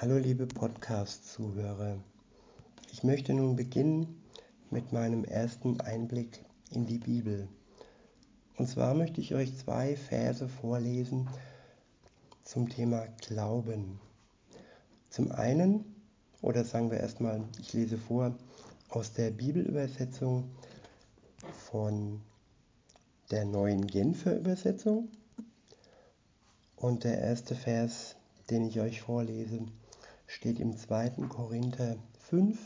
Hallo liebe Podcast-Zuhörer. Ich möchte nun beginnen mit meinem ersten Einblick in die Bibel. Und zwar möchte ich euch zwei Verse vorlesen zum Thema Glauben. Zum einen, oder sagen wir erstmal, ich lese vor aus der Bibelübersetzung von der neuen Genfer Übersetzung. Und der erste Vers, den ich euch vorlese, steht im 2. Korinther 5,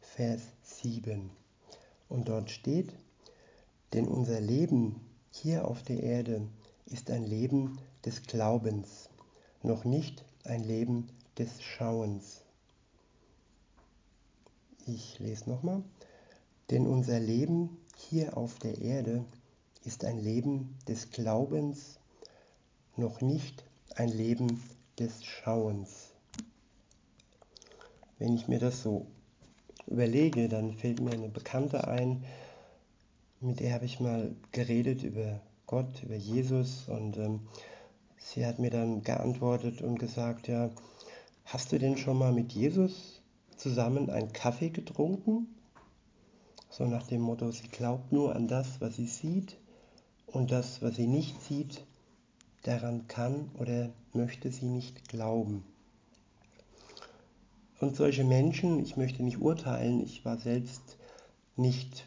Vers 7. Und dort steht, denn unser Leben hier auf der Erde ist ein Leben des Glaubens, noch nicht ein Leben des Schauens. Ich lese nochmal. Denn unser Leben hier auf der Erde ist ein Leben des Glaubens, noch nicht ein Leben des Schauens. Wenn ich mir das so überlege, dann fällt mir eine Bekannte ein, mit der habe ich mal geredet über Gott, über Jesus und ähm, sie hat mir dann geantwortet und gesagt, ja, hast du denn schon mal mit Jesus zusammen einen Kaffee getrunken? So nach dem Motto, sie glaubt nur an das, was sie sieht und das, was sie nicht sieht, daran kann oder möchte sie nicht glauben. Und solche Menschen, ich möchte nicht urteilen, ich war selbst nicht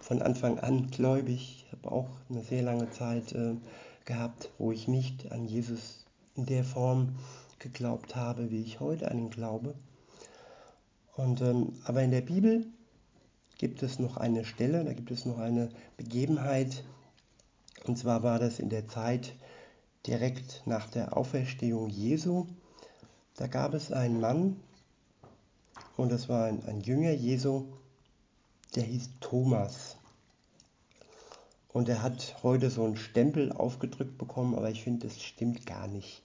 von Anfang an gläubig, habe auch eine sehr lange Zeit äh, gehabt, wo ich nicht an Jesus in der Form geglaubt habe, wie ich heute an ihn glaube. Und, ähm, aber in der Bibel gibt es noch eine Stelle, da gibt es noch eine Begebenheit, und zwar war das in der Zeit direkt nach der Auferstehung Jesu. Da gab es einen Mann, und das war ein, ein Jünger Jesu, der hieß Thomas. Und er hat heute so einen Stempel aufgedrückt bekommen, aber ich finde, das stimmt gar nicht.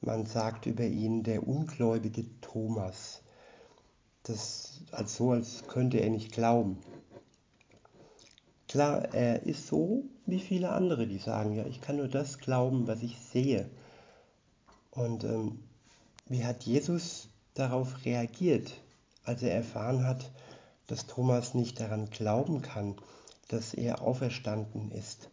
Man sagt über ihn der ungläubige Thomas. Das als so, als könnte er nicht glauben. Klar, er ist so wie viele andere, die sagen, ja, ich kann nur das glauben, was ich sehe. Und ähm, wie hat Jesus darauf reagiert? Als er erfahren hat, dass Thomas nicht daran glauben kann, dass er auferstanden ist.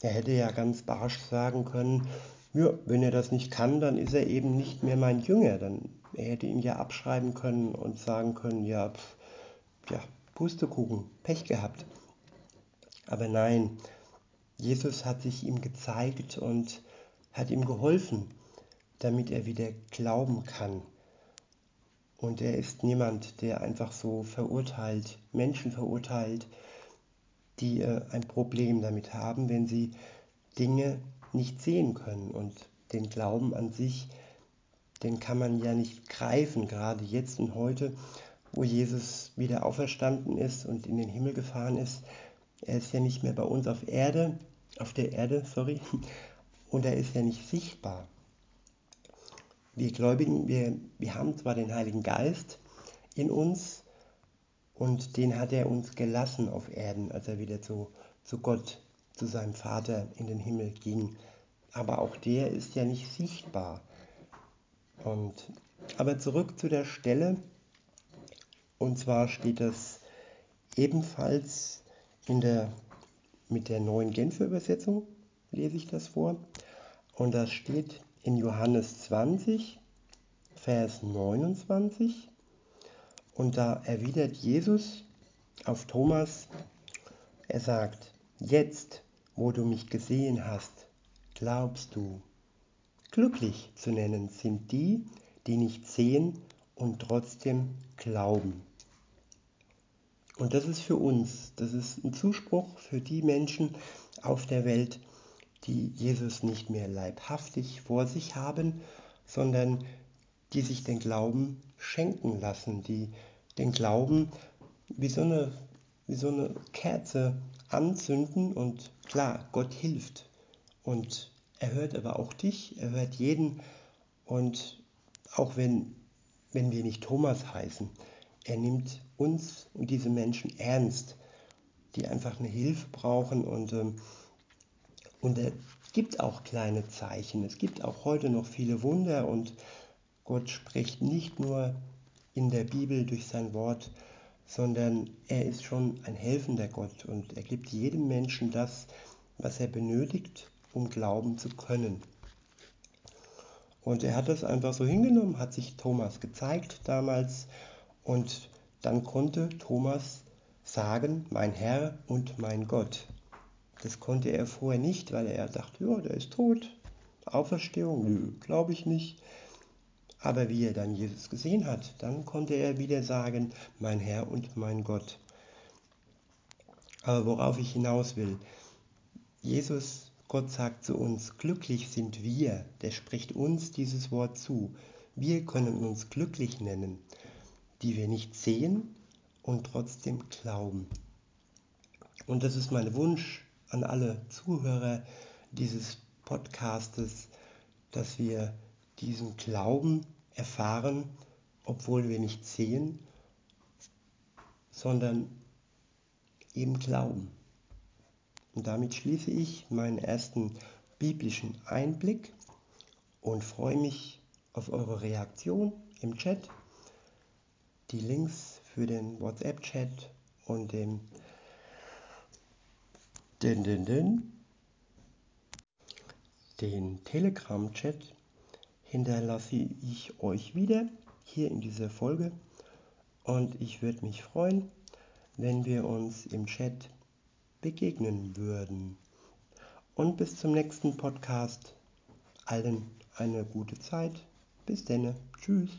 Er hätte ja ganz barsch sagen können, ja, wenn er das nicht kann, dann ist er eben nicht mehr mein Jünger. Dann, er hätte ihn ja abschreiben können und sagen können, ja, pf, ja, Pustekuchen, Pech gehabt. Aber nein, Jesus hat sich ihm gezeigt und hat ihm geholfen, damit er wieder glauben kann. Und er ist niemand, der einfach so verurteilt, Menschen verurteilt, die äh, ein Problem damit haben, wenn sie Dinge nicht sehen können. Und den Glauben an sich, den kann man ja nicht greifen, gerade jetzt und heute, wo Jesus wieder auferstanden ist und in den Himmel gefahren ist. Er ist ja nicht mehr bei uns auf Erde, auf der Erde, sorry, und er ist ja nicht sichtbar wir Gläubigen, wir, wir haben zwar den Heiligen Geist in uns und den hat er uns gelassen auf Erden, als er wieder zu, zu Gott, zu seinem Vater in den Himmel ging. Aber auch der ist ja nicht sichtbar. Und, aber zurück zu der Stelle. Und zwar steht das ebenfalls in der, mit der neuen Genfer Übersetzung, lese ich das vor. Und da steht in Johannes 20, Vers 29. Und da erwidert Jesus auf Thomas, er sagt, jetzt, wo du mich gesehen hast, glaubst du. Glücklich zu nennen sind die, die nicht sehen und trotzdem glauben. Und das ist für uns, das ist ein Zuspruch für die Menschen auf der Welt, die Jesus nicht mehr leibhaftig vor sich haben, sondern die sich den Glauben schenken lassen, die den Glauben wie so eine, wie so eine Kerze anzünden und klar, Gott hilft. Und er hört aber auch dich, er hört jeden. Und auch wenn, wenn wir nicht Thomas heißen, er nimmt uns und diese Menschen ernst, die einfach eine Hilfe brauchen. Und ähm, und es gibt auch kleine Zeichen. Es gibt auch heute noch viele Wunder und Gott spricht nicht nur in der Bibel durch sein Wort, sondern er ist schon ein helfender Gott und er gibt jedem Menschen das, was er benötigt, um glauben zu können. Und er hat das einfach so hingenommen, hat sich Thomas gezeigt damals und dann konnte Thomas sagen, mein Herr und mein Gott. Das konnte er vorher nicht, weil er dachte, ja, der ist tot. Auferstehung, nö, glaube ich nicht. Aber wie er dann Jesus gesehen hat, dann konnte er wieder sagen, mein Herr und mein Gott. Aber worauf ich hinaus will, Jesus, Gott sagt zu uns, glücklich sind wir, der spricht uns dieses Wort zu. Wir können uns glücklich nennen, die wir nicht sehen und trotzdem glauben. Und das ist mein Wunsch an alle Zuhörer dieses Podcastes, dass wir diesen Glauben erfahren, obwohl wir nicht sehen, sondern eben glauben. Und damit schließe ich meinen ersten biblischen Einblick und freue mich auf eure Reaktion im Chat. Die Links für den WhatsApp-Chat und den, den, den, den, den Telegram-Chat hinterlasse ich euch wieder hier in dieser Folge und ich würde mich freuen, wenn wir uns im Chat begegnen würden. Und bis zum nächsten Podcast. Allen eine gute Zeit. Bis denne. Tschüss.